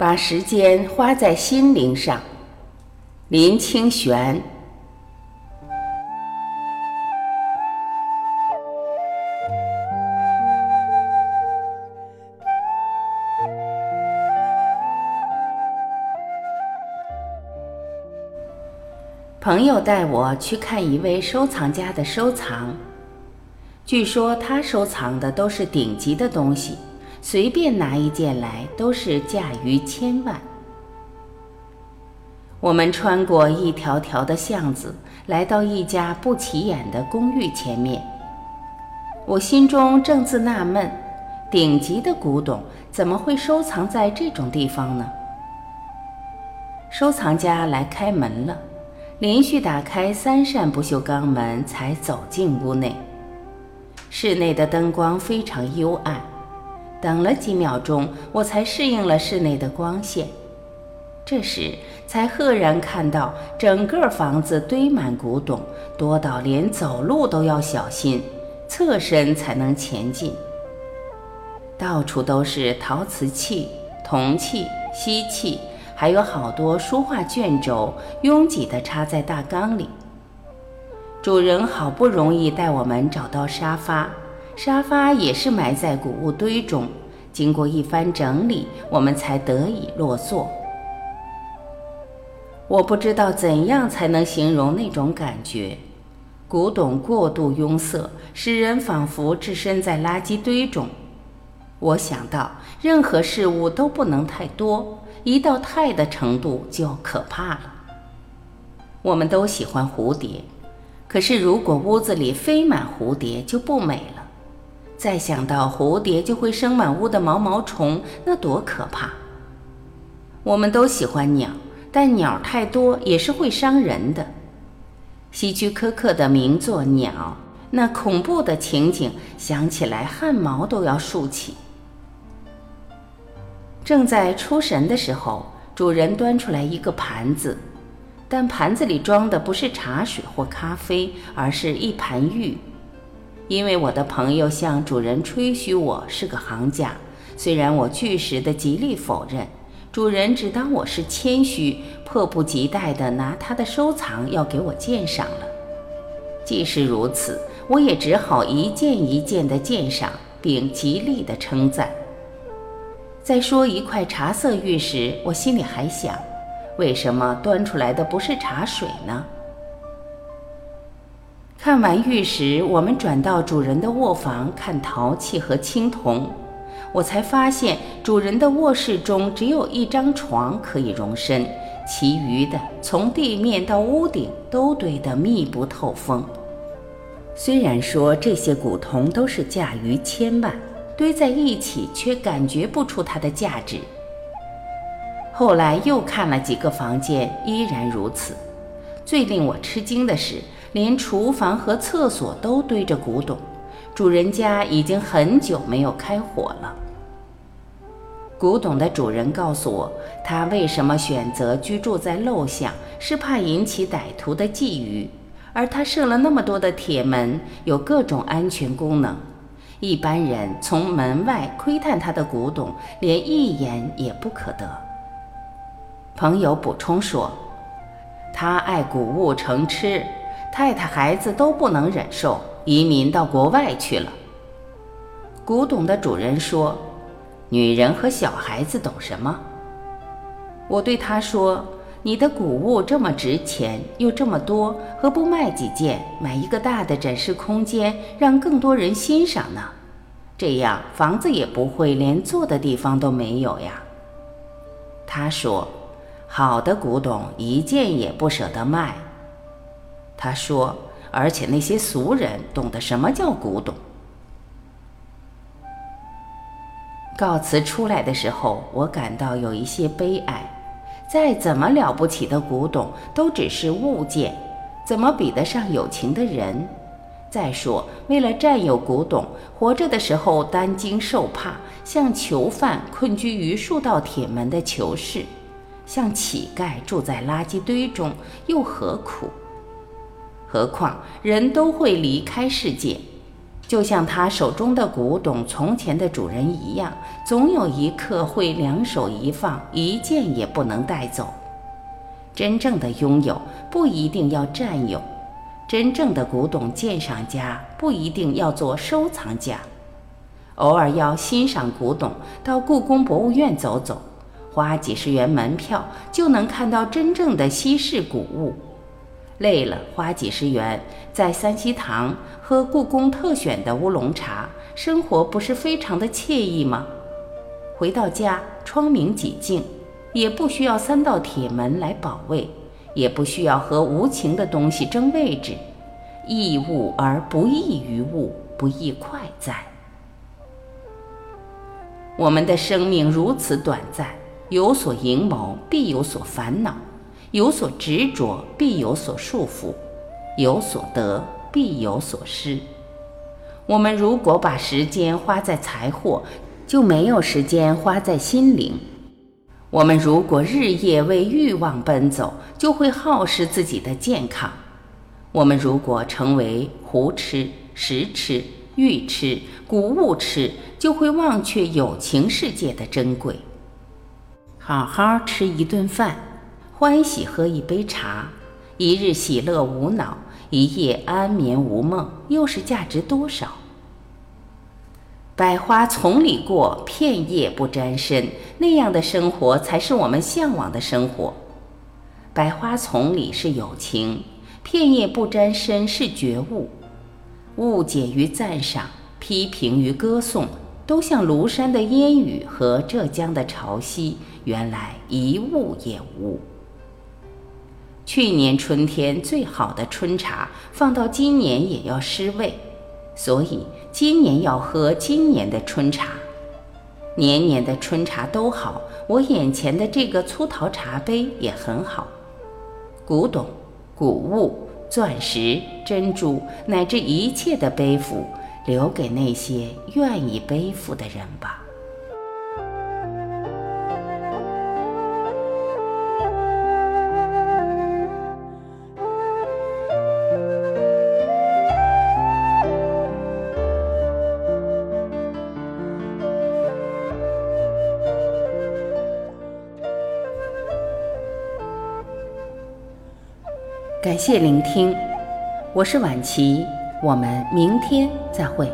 把时间花在心灵上。林清玄。朋友带我去看一位收藏家的收藏，据说他收藏的都是顶级的东西，随便拿一件来都是价于千万。我们穿过一条条的巷子，来到一家不起眼的公寓前面。我心中正自纳闷：顶级的古董怎么会收藏在这种地方呢？收藏家来开门了。连续打开三扇不锈钢门，才走进屋内。室内的灯光非常幽暗，等了几秒钟，我才适应了室内的光线。这时才赫然看到整个房子堆满古董，多到连走路都要小心，侧身才能前进。到处都是陶瓷器、铜器、锡器。还有好多书画卷轴，拥挤地插在大缸里。主人好不容易带我们找到沙发，沙发也是埋在谷物堆中。经过一番整理，我们才得以落座。我不知道怎样才能形容那种感觉：古董过度拥塞，使人仿佛置身在垃圾堆中。我想到，任何事物都不能太多。一到太的程度就可怕了。我们都喜欢蝴蝶，可是如果屋子里飞满蝴蝶就不美了。再想到蝴蝶就会生满屋的毛毛虫，那多可怕！我们都喜欢鸟，但鸟太多也是会伤人的。希区柯克的名作《鸟》，那恐怖的情景想起来汗毛都要竖起。正在出神的时候，主人端出来一个盘子，但盘子里装的不是茶水或咖啡，而是一盘玉。因为我的朋友向主人吹嘘我是个行家，虽然我据实的极力否认，主人只当我是谦虚，迫不及待地拿他的收藏要给我鉴赏了。即使如此，我也只好一件一件地鉴赏，并极力地称赞。在说一块茶色玉时，我心里还想：为什么端出来的不是茶水呢？看完玉石，我们转到主人的卧房看陶器和青铜。我才发现，主人的卧室中只有一张床可以容身，其余的从地面到屋顶都堆得密不透风。虽然说这些古铜都是价于千万。堆在一起，却感觉不出它的价值。后来又看了几个房间，依然如此。最令我吃惊的是，连厨房和厕所都堆着古董，主人家已经很久没有开火了。古董的主人告诉我，他为什么选择居住在陋巷，是怕引起歹徒的觊觎，而他设了那么多的铁门，有各种安全功能。一般人从门外窥探他的古董，连一眼也不可得。朋友补充说：“他爱古物成痴，太太孩子都不能忍受，移民到国外去了。”古董的主人说：“女人和小孩子懂什么？”我对他说。你的古物这么值钱又这么多，何不卖几件，买一个大的展示空间，让更多人欣赏呢？这样房子也不会连坐的地方都没有呀。他说：“好的古董一件也不舍得卖。”他说：“而且那些俗人懂得什么叫古董。”告辞出来的时候，我感到有一些悲哀。再怎么了不起的古董，都只是物件，怎么比得上有情的人？再说，为了占有古董，活着的时候担惊受怕，像囚犯困居于数道铁门的囚室，像乞丐住在垃圾堆中，又何苦？何况人都会离开世界，就像他手中的古董从前的主人一样，总有一刻会两手一放，一件也不能带走。真正的拥有不一定要占有，真正的古董鉴赏家不一定要做收藏家，偶尔要欣赏古董，到故宫博物院走走，花几十元门票就能看到真正的稀世古物。累了，花几十元在三希堂喝故宫特选的乌龙茶，生活不是非常的惬意吗？回到家，窗明几净。也不需要三道铁门来保卫，也不需要和无情的东西争位置，易物而不易于物，不亦快哉？我们的生命如此短暂，有所营谋，必有所烦恼；有所执着，必有所束缚；有所得，必有所失。我们如果把时间花在财货，就没有时间花在心灵。我们如果日夜为欲望奔走，就会耗失自己的健康；我们如果成为胡吃、食吃、欲吃、谷物吃，就会忘却友情世界的珍贵。好好吃一顿饭，欢喜喝一杯茶，一日喜乐无恼，一夜安眠无梦，又是价值多少？百花丛里过，片叶不沾身，那样的生活才是我们向往的生活。百花丛里是友情，片叶不沾身是觉悟。误解与赞赏，批评与歌颂，都像庐山的烟雨和浙江的潮汐，原来一物也无。去年春天最好的春茶，放到今年也要失味。所以今年要喝今年的春茶，年年的春茶都好。我眼前的这个粗陶茶杯也很好，古董、古物、钻石、珍珠，乃至一切的背负，留给那些愿意背负的人吧。感谢聆听，我是晚琪，我们明天再会。